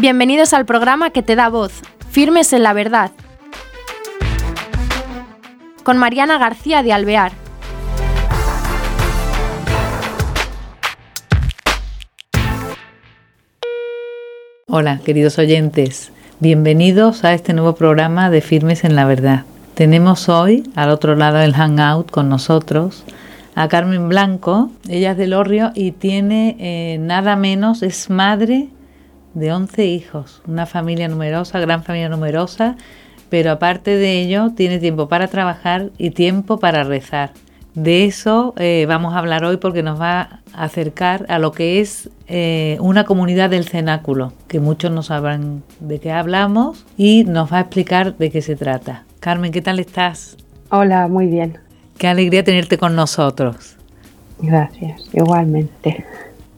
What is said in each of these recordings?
Bienvenidos al programa que te da voz, Firmes en la Verdad, con Mariana García de Alvear. Hola, queridos oyentes. Bienvenidos a este nuevo programa de Firmes en la Verdad. Tenemos hoy, al otro lado del Hangout, con nosotros a Carmen Blanco. Ella es del Orrio y tiene eh, nada menos, es madre de 11 hijos, una familia numerosa, gran familia numerosa, pero aparte de ello tiene tiempo para trabajar y tiempo para rezar. De eso eh, vamos a hablar hoy porque nos va a acercar a lo que es eh, una comunidad del cenáculo, que muchos no sabrán de qué hablamos y nos va a explicar de qué se trata. Carmen, ¿qué tal estás? Hola, muy bien. Qué alegría tenerte con nosotros. Gracias, igualmente.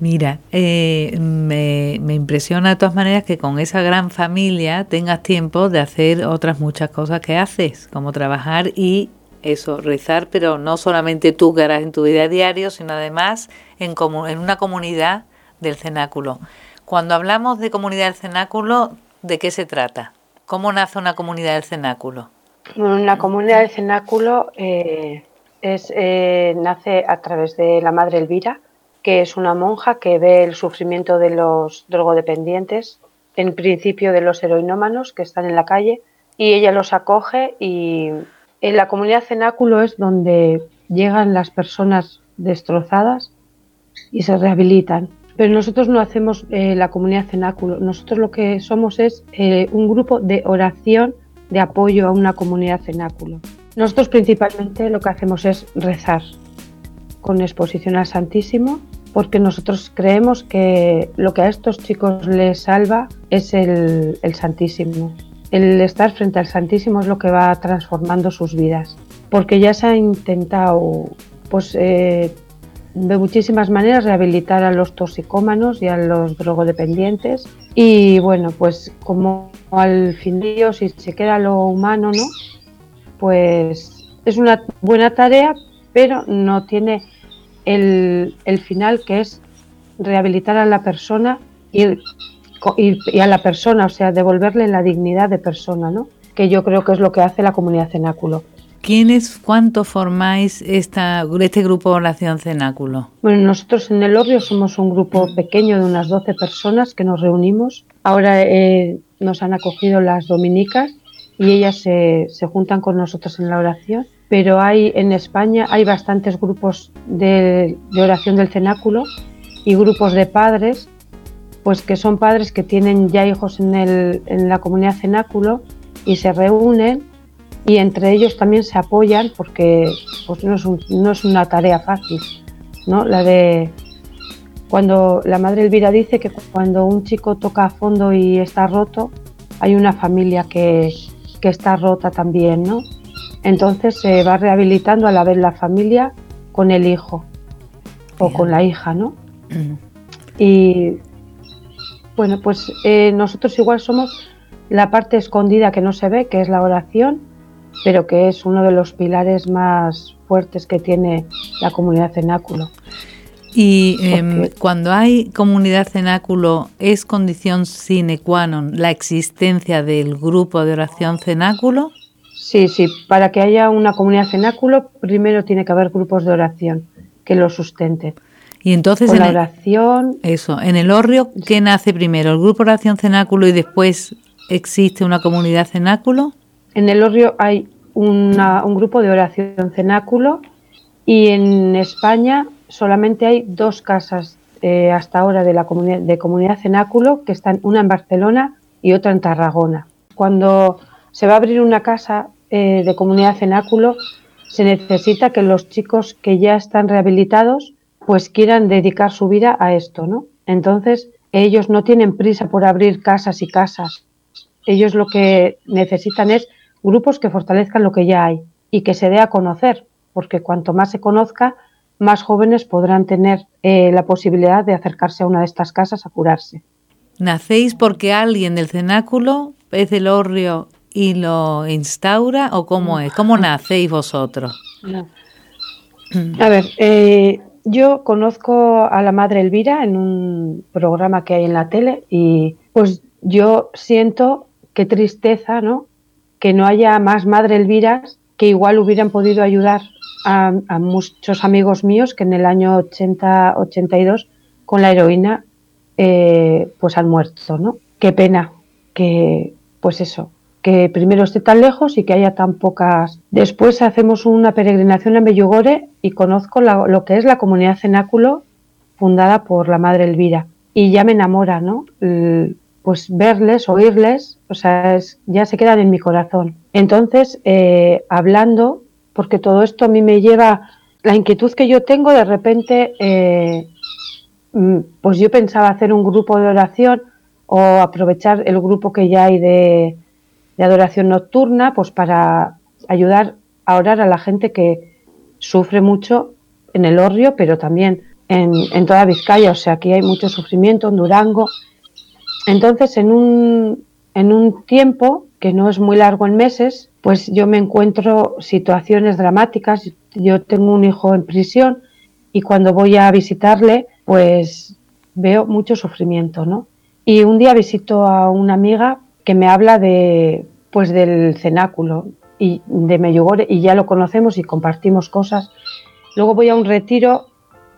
Mira, eh, me, impresiona de todas maneras que con esa gran familia tengas tiempo de hacer otras muchas cosas que haces, como trabajar y eso, rezar, pero no solamente tú que harás en tu vida diario, sino además en, en una comunidad del cenáculo. Cuando hablamos de comunidad del cenáculo, ¿de qué se trata? ¿Cómo nace una comunidad del cenáculo? Una comunidad del cenáculo eh, es, eh, nace a través de la Madre Elvira, que es una monja que ve el sufrimiento de los drogodependientes, en principio de los heroinómanos que están en la calle, y ella los acoge y en la comunidad cenáculo es donde llegan las personas destrozadas y se rehabilitan. Pero nosotros no hacemos eh, la comunidad cenáculo, nosotros lo que somos es eh, un grupo de oración de apoyo a una comunidad cenáculo. Nosotros principalmente lo que hacemos es rezar, con exposición al Santísimo, porque nosotros creemos que lo que a estos chicos les salva es el, Santísimo. El estar frente al Santísimo es lo que va transformando sus vidas, porque ya se ha intentado, pues, eh, de muchísimas maneras rehabilitar a los toxicómanos y a los drogodependientes. Y bueno, pues como al fin de si se queda lo humano, ¿no? Pues es una buena tarea, pero no tiene el, final que es rehabilitar a la persona y, y, a la persona, o sea, devolverle la dignidad de persona, ¿no? Que yo creo que es lo que hace la comunidad cenáculo. ¿Quiénes, cuánto formáis esta, este grupo Oración Cenáculo? Bueno, nosotros en el Orrio somos un grupo pequeño de unas 12 personas que nos reunimos. Ahora eh, nos han acogido las dominicas y ellas se, se juntan con nosotros en la oración pero hay en España hay bastantes grupos de, oración del cenáculo y grupos de padres, pues que son padres que tienen ya hijos en, el, en la comunidad cenáculo y se reúnen y entre ellos también se apoyan porque pues no, es no es una tarea fácil, ¿no? La de cuando la madre Elvira dice que cuando un chico toca a fondo y está roto, hay una familia que, que está rota también, ¿no? Entonces se va rehabilitando a la vez la familia con el hijo o con la hija, ¿no? Y bueno, pues eh, nosotros igual somos la parte escondida que no se ve, que es la oración, pero que es uno de los pilares más fuertes que tiene la comunidad cenáculo. Y em, cuando hay comunidad cenáculo, ¿es condición sine qua non la existencia del grupo de oración cenáculo? Sí, sí, para que haya una comunidad cenáculo, primero tiene que haber grupos de oración que lo sustenten. Y entonces en la oración. eso, en el Orrio, ¿qué nace primero? ¿El grupo de oración cenáculo y después existe una comunidad cenáculo? En el Orrio hay un grupo de oración cenáculo y en España solamente hay dos casas eh, hasta ahora de la comunidad, de comunidad cenáculo que están una en Barcelona y otra en Tarragona. Cuando se va a abrir una casa eh, de comunidad cenáculo, se necesita que los chicos que ya están rehabilitados pues quieran dedicar su vida a esto, ¿no? Entonces, ellos no tienen prisa por abrir casas y casas. Ellos lo que necesitan es grupos que fortalezcan lo que ya hay y que se dé a conocer, porque cuanto más se conozca, más jóvenes podrán tener eh, la posibilidad de acercarse a una de estas casas a curarse. ¿Nacéis porque alguien del cenáculo es del Orrio y lo instaura o cómo es? ¿Cómo nacéis vosotros? A ver, eh, yo conozco a la madre Elvira en un programa que hay en la tele y pues yo siento qué tristeza, ¿no? Que no haya más Madre Elviras que igual hubieran podido ayudar a, muchos amigos míos que en el año 80, 82 con la heroína eh, pues han muerto, ¿no? Qué pena que, pues eso, que primero esté tan lejos y que haya tan pocas. Después hacemos una peregrinación en Bellugore y conozco lo que es la comunidad cenáculo fundada por la Madre Elvira. Y ya me enamora, ¿no? pues verles, oírles, o sea, ya se quedan en mi corazón. Entonces, eh, hablando, porque todo esto a mí me lleva, la inquietud que yo tengo, de repente, eh, mm, pues yo pensaba hacer un grupo de oración o aprovechar el grupo que ya hay de, de adoración nocturna, pues para ayudar a orar a la gente que sufre mucho en el Orrio, pero también en, en toda Vizcaya, o sea, aquí hay mucho sufrimiento en Durango. Entonces, en un, en un tiempo que no es muy largo en meses, pues yo me encuentro situaciones dramáticas. Yo tengo un hijo en prisión y cuando voy a visitarle, pues veo mucho sufrimiento, ¿no? Y un día visito a una amiga que me habla de, pues del cenáculo y de Meyugore y ya lo conocemos y compartimos cosas. Luego voy a un retiro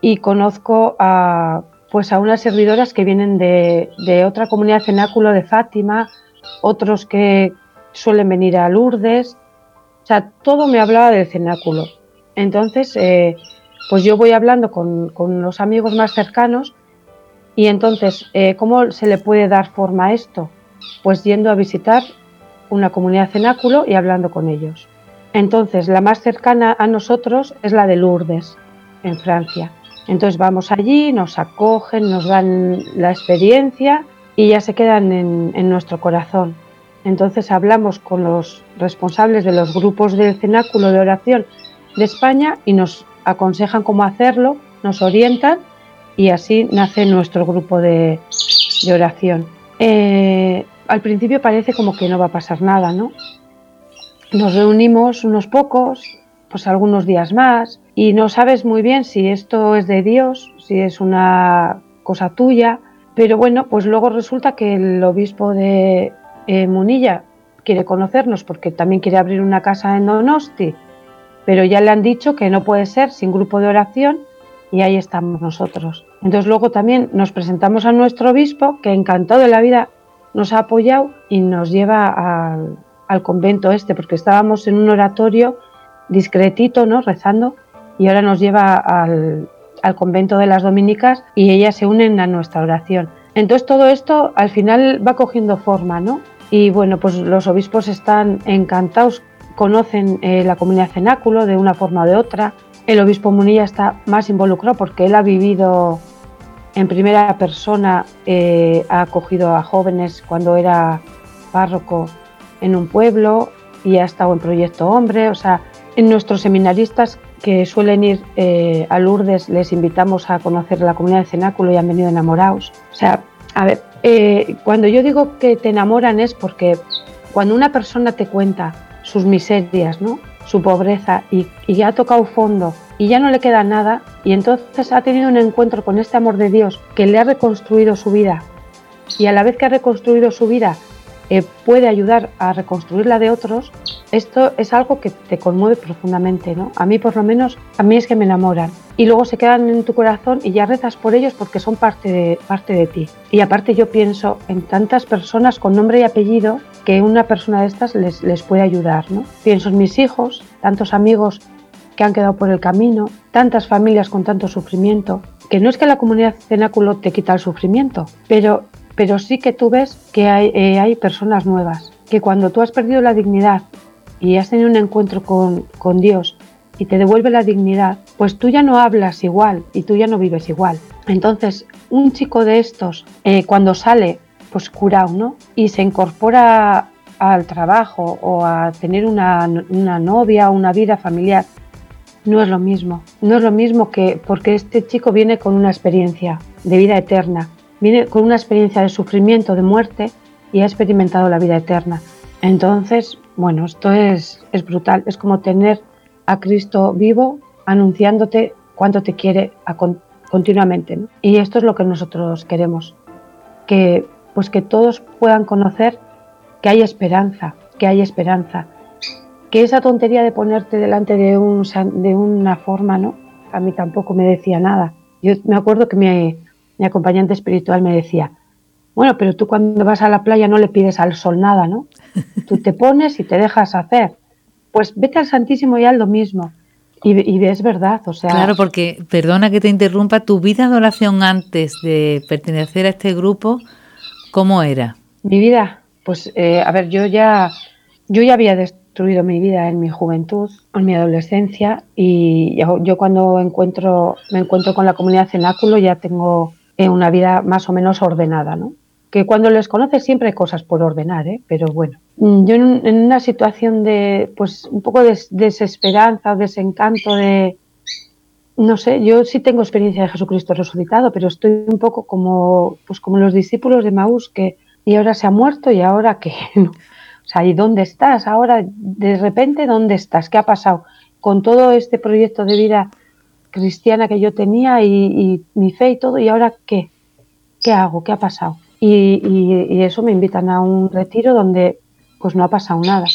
y conozco a, pues a unas servidoras que vienen de, otra comunidad cenáculo de Fátima, otros que suelen venir a Lourdes, o sea, todo me hablaba del cenáculo. Entonces, eh, pues yo voy hablando con, los amigos más cercanos y entonces, eh, ¿cómo se le puede dar forma a esto? Pues yendo a visitar una comunidad cenáculo y hablando con ellos. Entonces, la más cercana a nosotros es la de Lourdes, en Francia. Entonces vamos allí, nos acogen, nos dan la experiencia y ya se quedan en, nuestro corazón. Entonces hablamos con los responsables de los grupos del cenáculo de oración de España y nos aconsejan cómo hacerlo, nos orientan y así nace nuestro grupo de, oración. Eh, al principio parece como que no va a pasar nada, ¿no? Nos reunimos unos pocos, pues algunos días más, y no sabes muy bien si esto es de Dios, si es una cosa tuya, pero bueno, pues luego resulta que el obispo de eh, Munilla quiere conocernos porque también quiere abrir una casa en Donosti, pero ya le han dicho que no puede ser sin grupo de oración y ahí estamos nosotros. Entonces luego también nos presentamos a nuestro obispo que encantado de la vida nos ha apoyado y nos lleva al, al convento este porque estábamos en un oratorio discretito, ¿no? Rezando y ahora nos lleva al, convento de las dominicas y ellas se unen a nuestra oración. Entonces todo esto al final va cogiendo forma, ¿no? Y bueno, pues los obispos están encantados, conocen eh, la comunidad cenáculo de una forma o de otra. El obispo Munilla está más involucrado porque él ha vivido en primera persona, eh, ha acogido a jóvenes cuando era párroco en un pueblo y ha estado en Proyecto Hombre. O sea, en nuestros seminaristas que suelen ir eh, a Lourdes les invitamos a conocer la comunidad de cenáculo y han venido enamorados. O sea, a ver, eh, cuando yo digo que te enamoran es porque cuando una persona te cuenta sus miserias, ¿no? su pobreza y, ya ha tocado fondo y ya no le queda nada y entonces ha tenido un encuentro con este amor de Dios que le ha reconstruido su vida y a la vez que ha reconstruido su vida eh, puede ayudar a reconstruir la de otros, esto es algo que te conmueve profundamente, ¿no? A mí por lo menos, a mí es que me enamoran. Y luego se quedan en tu corazón y ya rezas por ellos porque son parte de, parte de ti. Y aparte yo pienso en tantas personas con nombre y apellido que una persona de estas les, les puede ayudar, ¿no? Pienso en mis hijos, tantos amigos que han quedado por el camino, tantas familias con tanto sufrimiento, que no es que la comunidad cenáculo te quita el sufrimiento, pero pero sí que tú ves que eh, hay, personas nuevas, que cuando tú has perdido la dignidad y has tenido un encuentro con, Dios y te devuelve la dignidad, pues tú ya no hablas igual y tú ya no vives igual. Entonces, un chico de estos, eh, cuando sale, pues curado, ¿no? Y se incorpora al trabajo o a tener una, una novia o una vida familiar, no es lo mismo. No es lo mismo que porque este chico viene con una experiencia de vida eterna viene con una experiencia de sufrimiento, de muerte y ha experimentado la vida eterna. Entonces, bueno, esto es, es brutal. Es como tener a Cristo vivo anunciándote cuánto te quiere continuamente. Y esto es lo que nosotros queremos. Que pues que todos puedan conocer que hay esperanza, que hay esperanza, que esa tontería de ponerte delante de, un, de una forma, ¿no? A mí tampoco me decía nada. Yo me acuerdo que mi, mi acompañante espiritual me decía, bueno, pero tú cuando vas a la playa no le pides al sol nada, ¿no? Tú te pones y te dejas hacer. Pues vete al Santísimo y haz lo mismo. Y, es verdad, o sea. Claro, porque, perdona que te interrumpa, tu vida de oración antes de pertenecer a este grupo, ¿cómo era? Mi vida, pues, eh, a ver, yo ya, yo ya había destruido mi vida en mi juventud, en mi adolescencia, y yo, cuando encuentro, me encuentro con la comunidad cenáculo ya tengo eh, una vida más o menos ordenada, ¿no? Que cuando les conoces siempre hay cosas por ordenar, ¿eh? pero bueno, mm, yo en, una situación de, pues un poco de desesperanza, desencanto, de, no sé, yo sí tengo experiencia de Jesucristo resucitado, pero estoy un poco como, pues como los discípulos de Maús, que y ahora se ha muerto y ahora qué, o sea, ¿y dónde estás? Ahora, de repente, ¿dónde estás? ¿Qué ha pasado? Con todo este proyecto de vida cristiana que yo tenía y, y mi fe y todo, ¿y ahora qué? ¿Qué hago? ¿Qué ha pasado? Y, eso me invitan a un retiro donde pues no ha pasado nada.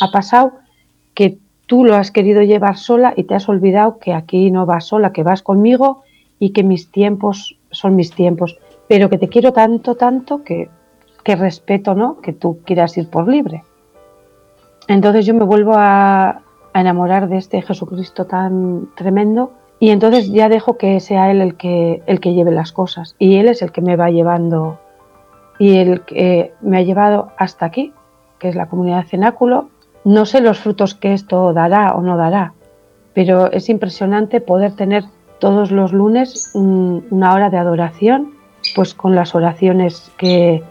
Ha pasado que tú lo has querido llevar sola y te has olvidado que aquí no vas sola, que vas conmigo y que mis tiempos son mis tiempos, pero que te quiero tanto, tanto que, que respeto, ¿no? Que tú quieras ir por libre. Entonces yo me vuelvo a, enamorar de este Jesucristo tan tremendo y entonces ya dejo que sea Él el que, el que lleve las cosas y Él es el que me va llevando y el que me ha llevado hasta aquí, que es la comunidad cenáculo. No sé los frutos que esto dará o no dará, pero es impresionante poder tener todos los lunes una hora de adoración, pues con las oraciones que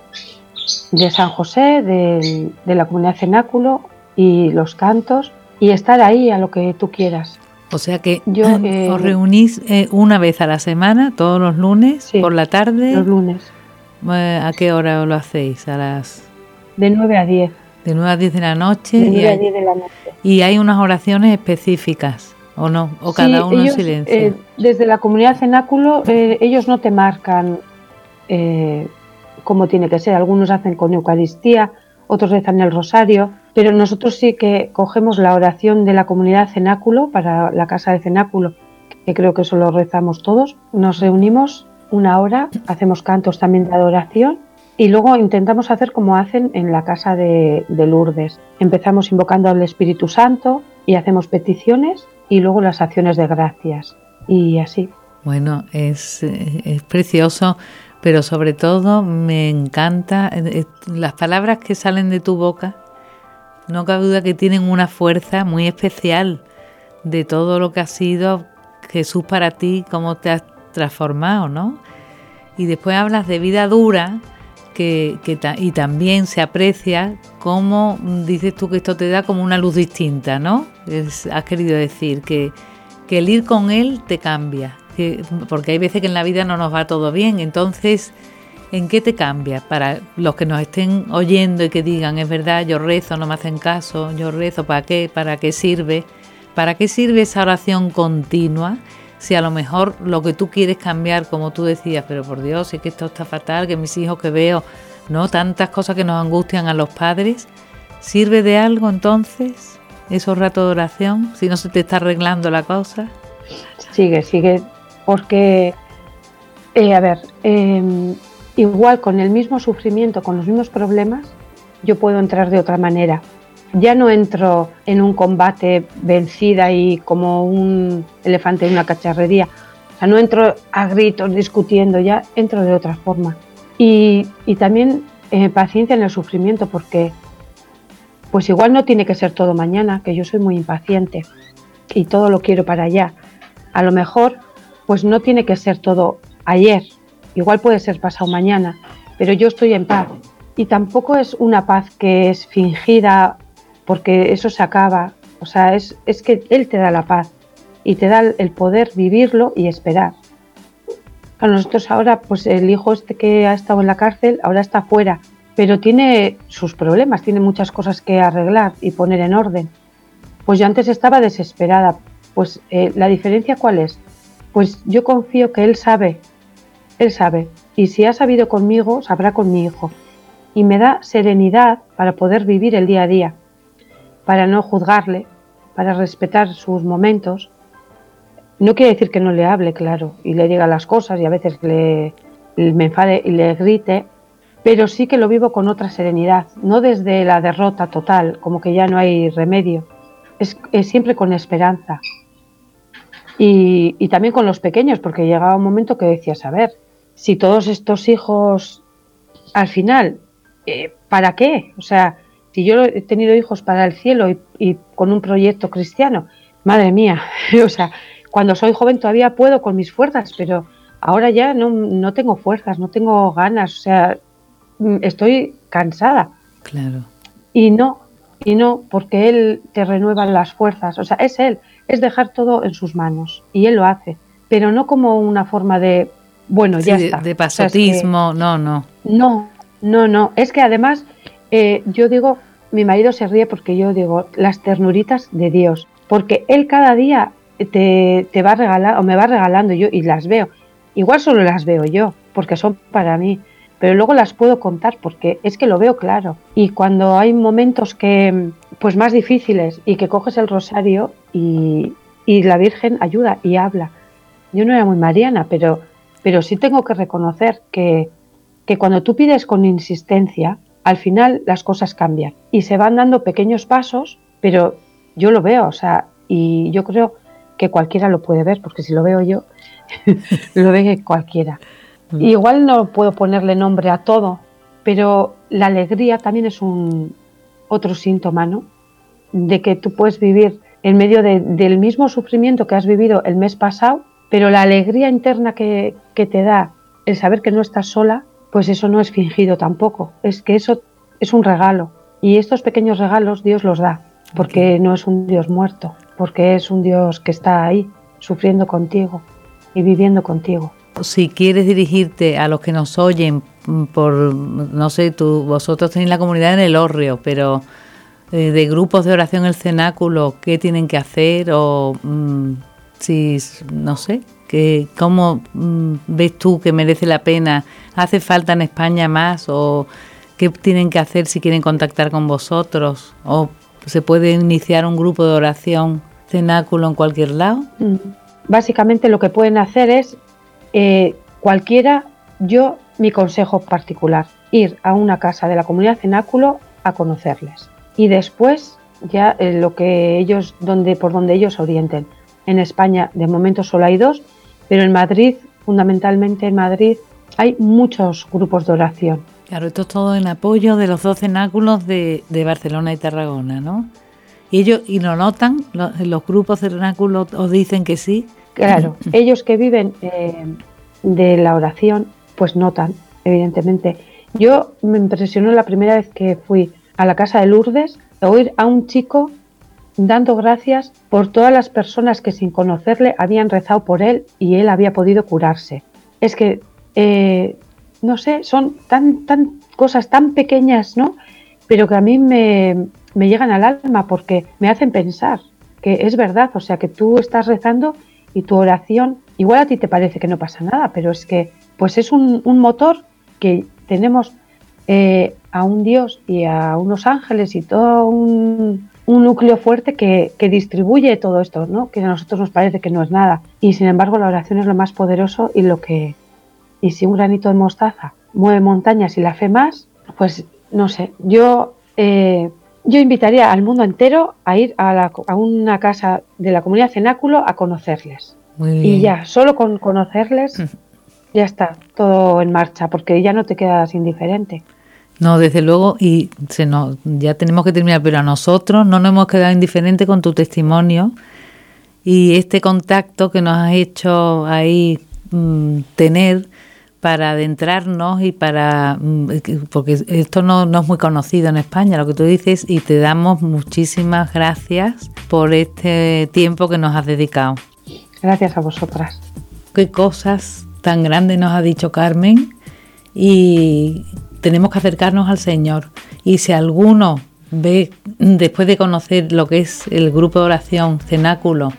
de San José, de, la comunidad cenáculo y los cantos, y estar ahí a lo que tú quieras. O sea que Yo, eh, os reunís eh, una vez a la semana, todos los lunes, por la tarde. Los lunes. ¿A qué hora lo hacéis? A las... De 9 a 10. De 9 a 10 de la noche. De 9 a 10 de la noche. Y hay unas oraciones específicas, ¿o no? ¿O cada uno en silencio? Eh, desde la comunidad cenáculo, eh, ellos no te marcan eh, cómo tiene que ser. Algunos hacen con Eucaristía, otros rezan el rosario, pero nosotros sí que cogemos la oración de la comunidad cenáculo para la casa de cenáculo, que creo que eso lo rezamos todos. Nos reunimos una hora, hacemos cantos también de adoración y luego intentamos hacer como hacen en la casa de, Lourdes. Empezamos invocando al Espíritu Santo y hacemos peticiones y luego las acciones de gracias y así. Bueno, es, es precioso, pero sobre todo me encanta eh, las palabras que salen de tu boca. No cabe duda que tienen una fuerza muy especial de todo lo que ha sido Jesús para ti, cómo te has transformado, ¿no? Y después hablas de vida dura, que, y también se aprecia cómo dices tú que esto te da como una luz distinta, ¿no? has querido decir que, que, el ir con él te cambia, porque hay veces que en la vida no nos va todo bien, entonces, ¿en qué te cambia? Para los que nos estén oyendo y que digan, es verdad, yo rezo, no me hacen caso, yo rezo, ¿para qué? ¿Para qué sirve? ¿Para qué sirve esa oración continua? Si a lo mejor lo que tú quieres cambiar, como tú decías, pero por Dios, es que esto está fatal, que mis hijos que veo, ¿no? Tantas cosas que nos angustian a los padres, ¿sirve de algo entonces esos ratos de oración si no se te está arreglando la cosa? Sigue, sigue, porque, eh, a ver, em, igual con el mismo sufrimiento, con los mismos problemas, yo puedo entrar de otra manera ya no entro en un combate vencida y como un elefante en una cacharrería. O sea, no entro a gritos discutiendo, ya entro de otra forma. Y, también eh, paciencia en el sufrimiento, porque pues igual no tiene que ser todo mañana, que yo soy muy impaciente y todo lo quiero para allá. A lo mejor, pues no tiene que ser todo ayer, igual puede ser pasado mañana, pero yo estoy en paz. Y tampoco es una paz que es fingida porque eso se acaba. O sea, es, es que Él te da la paz y te da el poder vivirlo y esperar. A nosotros ahora, pues el hijo este que ha estado en la cárcel, ahora está fuera, pero tiene sus problemas, tiene muchas cosas que arreglar y poner en orden. Pues yo antes estaba desesperada. Pues eh, la diferencia cuál es? Pues yo confío que él sabe, él sabe y si ha sabido conmigo, sabrá con mi hijo. Y me da serenidad para poder vivir el día a día, para no juzgarle, para respetar sus momentos. No quiere decir que no le hable, claro, y le diga las cosas y a veces le, me enfade y le grite, pero sí que lo vivo con otra serenidad, no desde la derrota total, como que ya no hay remedio, es, siempre con esperanza. Y, también con los pequeños, porque llegaba un momento que decías, a ver, si todos estos hijos, al final, eh, ¿para qué? O sea, si yo he tenido hijos para el cielo y, con un proyecto cristiano, madre mía, o sea, cuando soy joven todavía puedo con mis fuerzas, pero ahora ya no, no tengo fuerzas, no tengo ganas, o sea, mm, estoy cansada. Claro. Y no, y no, porque Él te renueva las fuerzas, o sea, es Él, es dejar todo en sus manos, y Él lo hace, pero no como una forma de bueno, ya está. De, pasotismo, no, no. No, no, no. Es que además, eh, yo digo, mi marido se ríe porque yo digo, las ternuritas de Dios, porque él cada día te, te va regalando, o me va regalando yo y las veo. Igual solo las veo yo, porque son para mí, pero luego las puedo contar porque es que lo veo claro. Y cuando hay momentos que, pues más difíciles y que coges el rosario y, y la Virgen ayuda y habla. Yo no era muy mariana, pero pero sí tengo que reconocer que, cuando tú pides con insistencia, al final las cosas cambian y se van dando pequeños pasos, pero yo lo veo, o sea, y yo creo que cualquiera lo puede ver, porque si lo veo yo, lo ve cualquiera. Mm. igual no puedo ponerle nombre a todo, pero la alegría también es un otro síntoma, ¿no? De que tú puedes vivir en medio del mismo sufrimiento que has vivido el mes pasado pero la alegría interna que, te da el saber que no estás sola, pues eso no es fingido tampoco. Es que eso es un regalo. Y estos pequeños regalos Dios los da, porque no es un Dios muerto, porque es un Dios que está ahí, sufriendo contigo y viviendo contigo. Si quieres dirigirte a los que nos oyen por, no sé, tú, vosotros tenéis la comunidad en el Orrio, pero eh, de grupos de oración el cenáculo, ¿qué tienen que hacer? O mm, si, no sé, que, ¿cómo mm, ves tú que merece la pena? ¿Hace falta en España más? ¿O qué tienen que hacer si quieren contactar con vosotros? ¿O se puede iniciar un grupo de oración cenáculo en cualquier lado? Mm. Básicamente lo que pueden hacer es eh, cualquiera, yo mi consejo particular, ir a una casa de la comunidad cenáculo a conocerles y después ya eh, lo que ellos donde por donde ellos orienten en España de momento solo hay dos, pero en Madrid, fundamentalmente en Madrid, hay muchos grupos de oración. Claro, esto es todo en apoyo de los dos cenáculos de, Barcelona y Tarragona, ¿no? Y ellos, y lo notan, los, grupos de cenáculos os dicen que sí. Claro, ellos que viven eh, de la oración, pues notan, evidentemente. Yo me impresionó la primera vez que fui a la casa de Lourdes, oír a un chico dando gracias por todas las personas que sin conocerle habían rezado por él y él había podido curarse. Es que, eh, no sé, son tan, tan cosas tan pequeñas, ¿no? Pero que a mí me, llegan al alma porque me hacen pensar que es verdad, o sea, que tú estás rezando y tu oración, igual a ti te parece que no pasa nada, pero es que, pues es un, motor que tenemos eh, a un Dios y a unos ángeles y todo un, un núcleo fuerte que, distribuye todo esto, ¿no? que a nosotros nos parece que no es nada. Y sin embargo la oración es lo más poderoso y lo que... Y si un granito de mostaza mueve montañas y la fe más, pues no sé, yo, eh, yo invitaría al mundo entero a ir a, una casa de la comunidad cenáculo a conocerles. Y ya, solo con conocerles, ya está todo en marcha, porque ya no te quedas indiferente. No, desde luego, y se nos, ya tenemos que terminar, pero a nosotros no nos hemos quedado indiferentes con tu testimonio y este contacto que nos has hecho ahí mm, tener para adentrarnos y para, mm, porque esto no, no es muy conocido en España, lo que tú dices, y te damos muchísimas gracias por este tiempo que nos has dedicado. Gracias a vosotras. Qué cosas tan grandes nos ha dicho Carmen y tenemos que acercarnos al Señor. Y si alguno ve, después de conocer lo que es el grupo de oración, cenáculo,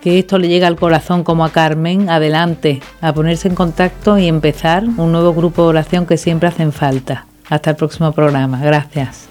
que esto le llegue al corazón como a Carmen, adelante, a ponerse en contacto y empezar un nuevo grupo de oración que siempre hacen falta. Hasta el próximo programa. Gracias.